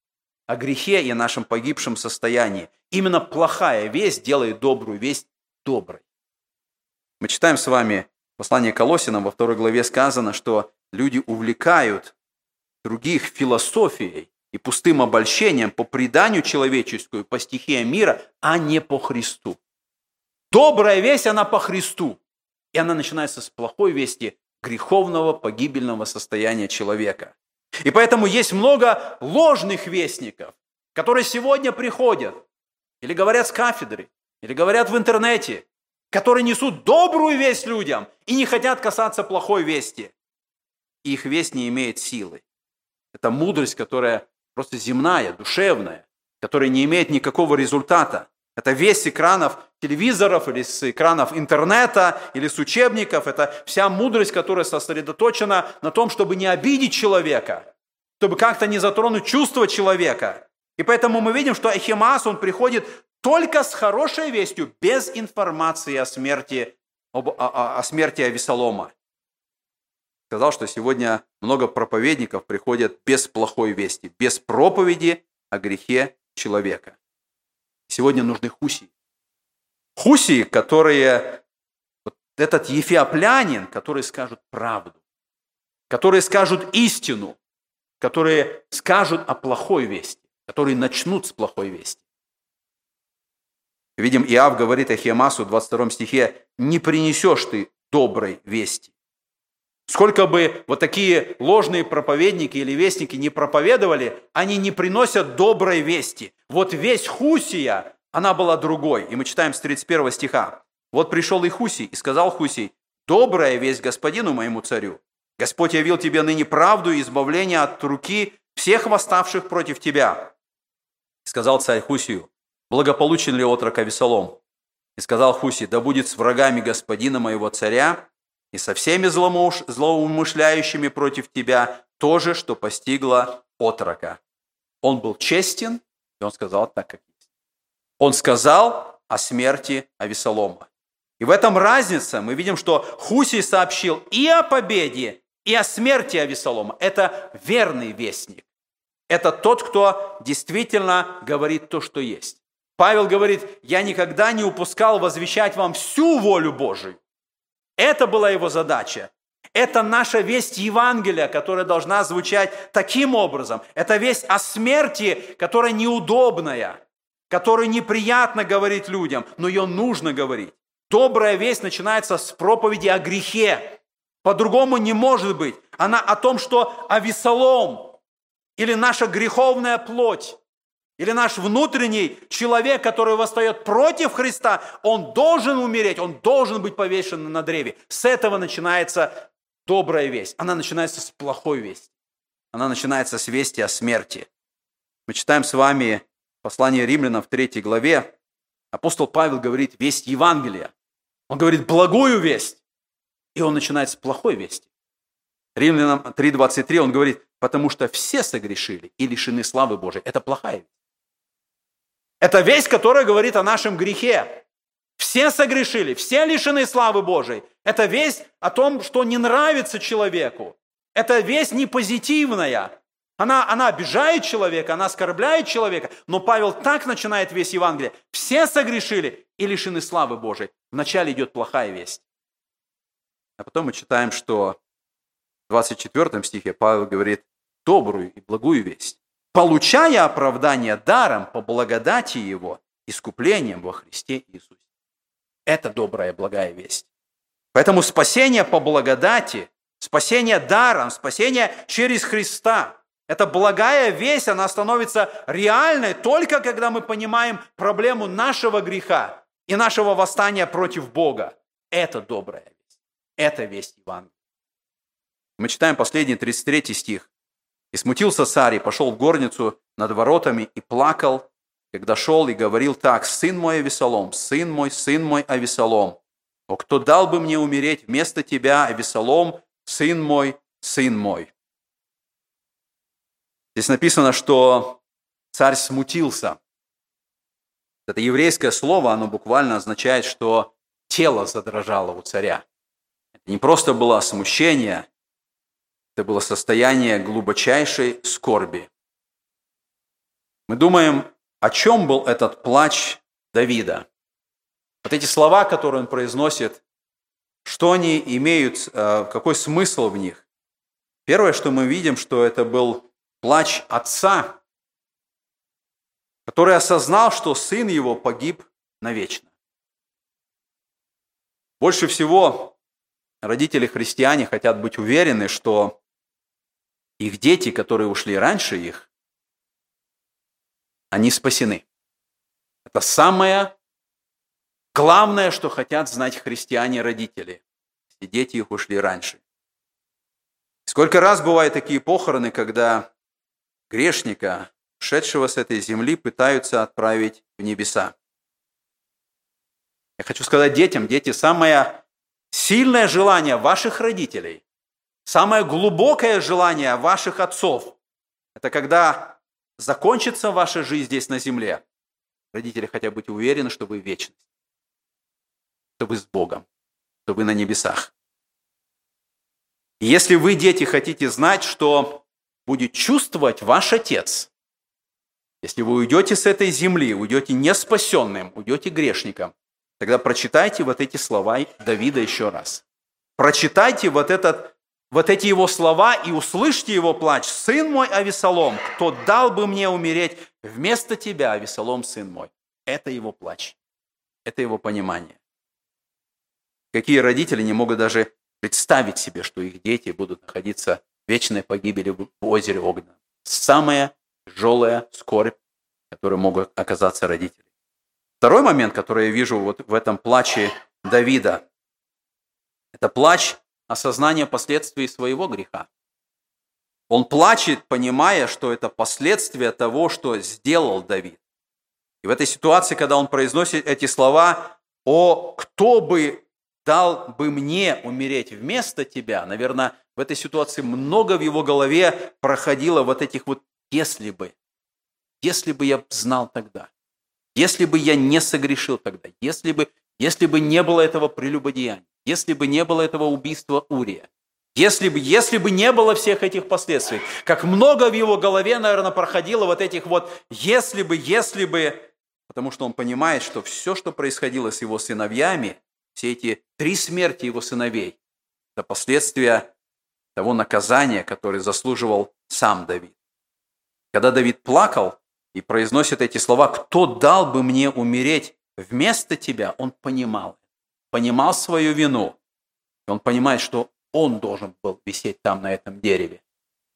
о грехе и нашем погибшем состоянии. Именно плохая весть делает добрую весть доброй. Мы читаем с вами послание Колосинам, во второй главе сказано, что люди увлекают других философией и пустым обольщением по преданию человеческому, по стихиям мира, а не по Христу. Добрая весть, она по Христу. И она начинается с плохой вести греховного, погибельного состояния человека. И поэтому есть много ложных вестников, которые сегодня приходят или говорят с кафедры, или говорят в интернете, которые несут добрую весть людям и не хотят касаться плохой вести. И их весть не имеет силы. Это мудрость, которая просто земная, душевная, которая не имеет никакого результата. Это весь экранов телевизоров или с экранов интернета или с учебников. Это вся мудрость, которая сосредоточена на том, чтобы не обидеть человека, чтобы как-то не затронуть чувства человека. И поэтому мы видим, что Ахимас, он приходит только с хорошей вестью, без информации о смерти, об, о, о смерти Авесолома. Сказал, что сегодня много проповедников приходят без плохой вести, без проповеди о грехе человека. Сегодня нужны хусии. Хусии, которые, вот этот ефиоплянин, которые скажут правду, которые скажут истину, которые скажут о плохой вести, которые начнут с плохой вести. Видим, Иав говорит Ахиамасу в 22 стихе, «Не принесешь ты доброй вести». Сколько бы вот такие ложные проповедники или вестники не проповедовали, они не приносят доброй вести. Вот весь Хусия, она была другой. И мы читаем с 31 стиха. «Вот пришел и Хусий, и сказал Хусий, добрая весть господину моему царю. Господь явил тебе ныне правду и избавление от руки всех восставших против тебя». Сказал царь Хусию, благополучен ли отрок Авесолом? И сказал Хусий, да будет с врагами господина моего царя, и со всеми злоумышляющими против тебя то же, что постигло отрока. Он был честен, И он сказал так, как есть. Он сказал о смерти Авесолома. И в этом разница. Мы видим, что Хусий сообщил и о победе, и о смерти Авесолома. Это верный вестник. Это тот, кто действительно говорит то, что есть. Павел говорит, я никогда не упускал возвещать вам всю волю Божию. Это была его задача. Это наша весть Евангелия, которая должна звучать таким образом. Это весть о смерти, которая неудобная, которую неприятно говорить людям, но ее нужно говорить. Добрая весть начинается с проповеди о грехе. По-другому не может быть. Она о том, что Авесолом или наша греховная плоть, или наш внутренний человек, который восстает против Христа, он должен умереть, он должен быть повешен на древе. С этого начинается добрая весть. Она начинается с плохой вести. Она начинается с вести о смерти. Мы читаем с вами послание римлянам в третьей главе. Апостол Павел говорит весть Евангелия. Он говорит благую весть. И он начинает с плохой вести. Римлянам 3.23 он говорит, потому что все согрешили и лишены славы Божией. Это плохая весть. Это весть, которая говорит о нашем грехе. Все согрешили, все лишены славы Божией. Это весть о том, что не нравится человеку. Это весть не позитивная. Она, она обижает человека, она оскорбляет человека. Но Павел так начинает весь Евангелие. Все согрешили и лишены славы Божией. Вначале идет плохая весть. А потом мы читаем, что в 24 стихе Павел говорит добрую и благую весть получая оправдание даром по благодати Его, искуплением во Христе Иисусе. Это добрая, благая весть. Поэтому спасение по благодати, спасение даром, спасение через Христа – это благая весть, она становится реальной только когда мы понимаем проблему нашего греха и нашего восстания против Бога. Это добрая весть. Это весть Евангелия. Мы читаем последний 33 стих. И смутился царь, и пошел в горницу над воротами, и плакал, когда шел и говорил так, «Сын мой Авесолом, сын мой, сын мой Авесолом, о, кто дал бы мне умереть вместо тебя, Авесолом, сын мой, сын мой». Здесь написано, что царь смутился. Это еврейское слово, оно буквально означает, что тело задрожало у царя. Это не просто было смущение, это было состояние глубочайшей скорби. Мы думаем, о чем был этот плач Давида. Вот эти слова, которые он произносит, что они имеют, э, какой смысл в них? Первое, что мы видим, что это был плач отца, который осознал, что сын его погиб навечно. Больше всего родители-христиане хотят быть уверены, что их дети, которые ушли раньше их, они спасены. Это самое главное, что хотят знать христиане-родители, если дети их ушли раньше. Сколько раз бывают такие похороны, когда грешника, шедшего с этой земли, пытаются отправить в небеса. Я хочу сказать детям, дети, самое сильное желание ваших родителей Самое глубокое желание ваших отцов – это когда закончится ваша жизнь здесь на земле. Родители хотят быть уверены, что вы в вечности, что вы с Богом, что вы на небесах. Если вы, дети, хотите знать, что будет чувствовать ваш Отец, если вы уйдете с этой земли, уйдете неспасенным, уйдете грешником, тогда прочитайте вот эти слова Давида еще раз. Прочитайте вот этот вот эти его слова и услышьте его плач. «Сын мой Авесолом, кто дал бы мне умереть вместо тебя, Авесолом, сын мой». Это его плач. Это его понимание. Какие родители не могут даже представить себе, что их дети будут находиться в вечной погибели в озере Огненном. Самая тяжелая скорбь, которой могут оказаться родители. Второй момент, который я вижу вот в этом плаче Давида, это плач осознание последствий своего греха. Он плачет, понимая, что это последствия того, что сделал Давид. И в этой ситуации, когда он произносит эти слова, «О, кто бы дал бы мне умереть вместо тебя», наверное, в этой ситуации много в его голове проходило вот этих вот «если бы». если бы я знал тогда, если бы я не согрешил тогда, если бы, если бы не было этого прелюбодеяния, если бы не было этого убийства Урия, если бы, если бы не было всех этих последствий, как много в его голове, наверное, проходило вот этих вот «если бы, если бы», потому что он понимает, что все, что происходило с его сыновьями, все эти три смерти его сыновей, это последствия того наказания, которое заслуживал сам Давид. Когда Давид плакал и произносит эти слова «Кто дал бы мне умереть вместо тебя?» Он понимал, понимал свою вину. И он понимает, что он должен был висеть там, на этом дереве.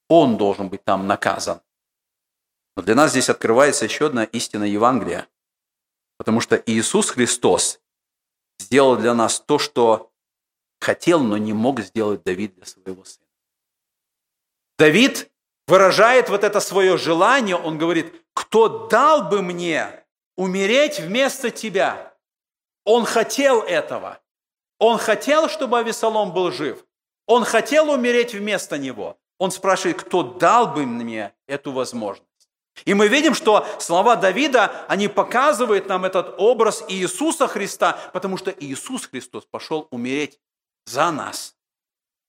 Он должен быть там наказан. Но для нас здесь открывается еще одна истина Евангелия. Потому что Иисус Христос сделал для нас то, что хотел, но не мог сделать Давид для своего сына. Давид выражает вот это свое желание, он говорит, кто дал бы мне умереть вместо тебя? Он хотел этого. Он хотел, чтобы Авесолом был жив. Он хотел умереть вместо него. Он спрашивает, кто дал бы мне эту возможность. И мы видим, что слова Давида, они показывают нам этот образ Иисуса Христа, потому что Иисус Христос пошел умереть за нас.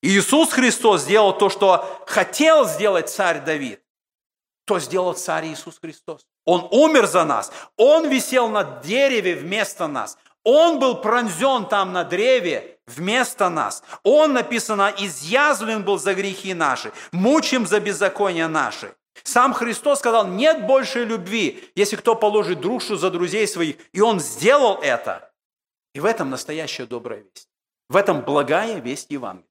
Иисус Христос сделал то, что хотел сделать царь Давид. То сделал царь Иисус Христос. Он умер за нас. Он висел на дереве вместо нас. Он был пронзен там на древе вместо нас. Он, написано, изъязвлен был за грехи наши, мучим за беззакония наши. Сам Христос сказал, нет большей любви, если кто положит душу за друзей своих. И Он сделал это. И в этом настоящая добрая весть. В этом благая весть Евангелия.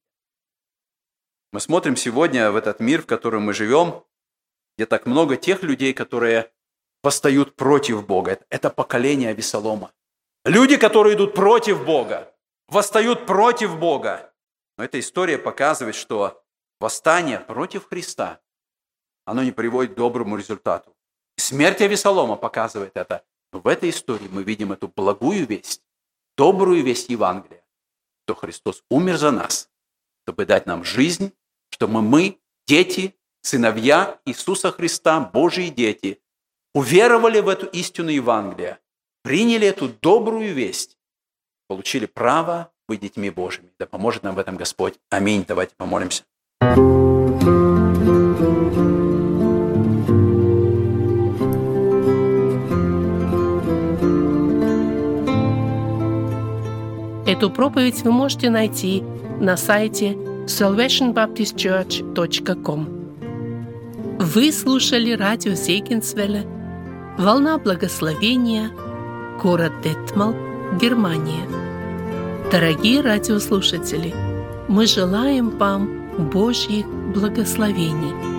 Мы смотрим сегодня в этот мир, в котором мы живем, где так много тех людей, которые восстают против Бога. Это поколение Авесолома. Люди, которые идут против Бога, восстают против Бога. Но эта история показывает, что восстание против Христа, оно не приводит к доброму результату. Смерть Авесолома показывает это. Но в этой истории мы видим эту благую весть, добрую весть Евангелия, что Христос умер за нас, чтобы дать нам жизнь что мы, мы дети, сыновья Иисуса Христа, Божьи дети, уверовали в эту истину Евангелия, приняли эту добрую весть, получили право быть детьми Божьими. Да поможет нам в этом Господь. Аминь. Давайте помолимся. Эту проповедь вы можете найти на сайте salvationbaptistchurch.com. Вы слушали радио Зейгенсвелле «Волна благословения», город Детмал, Германия. Дорогие радиослушатели, мы желаем вам Божьих благословений –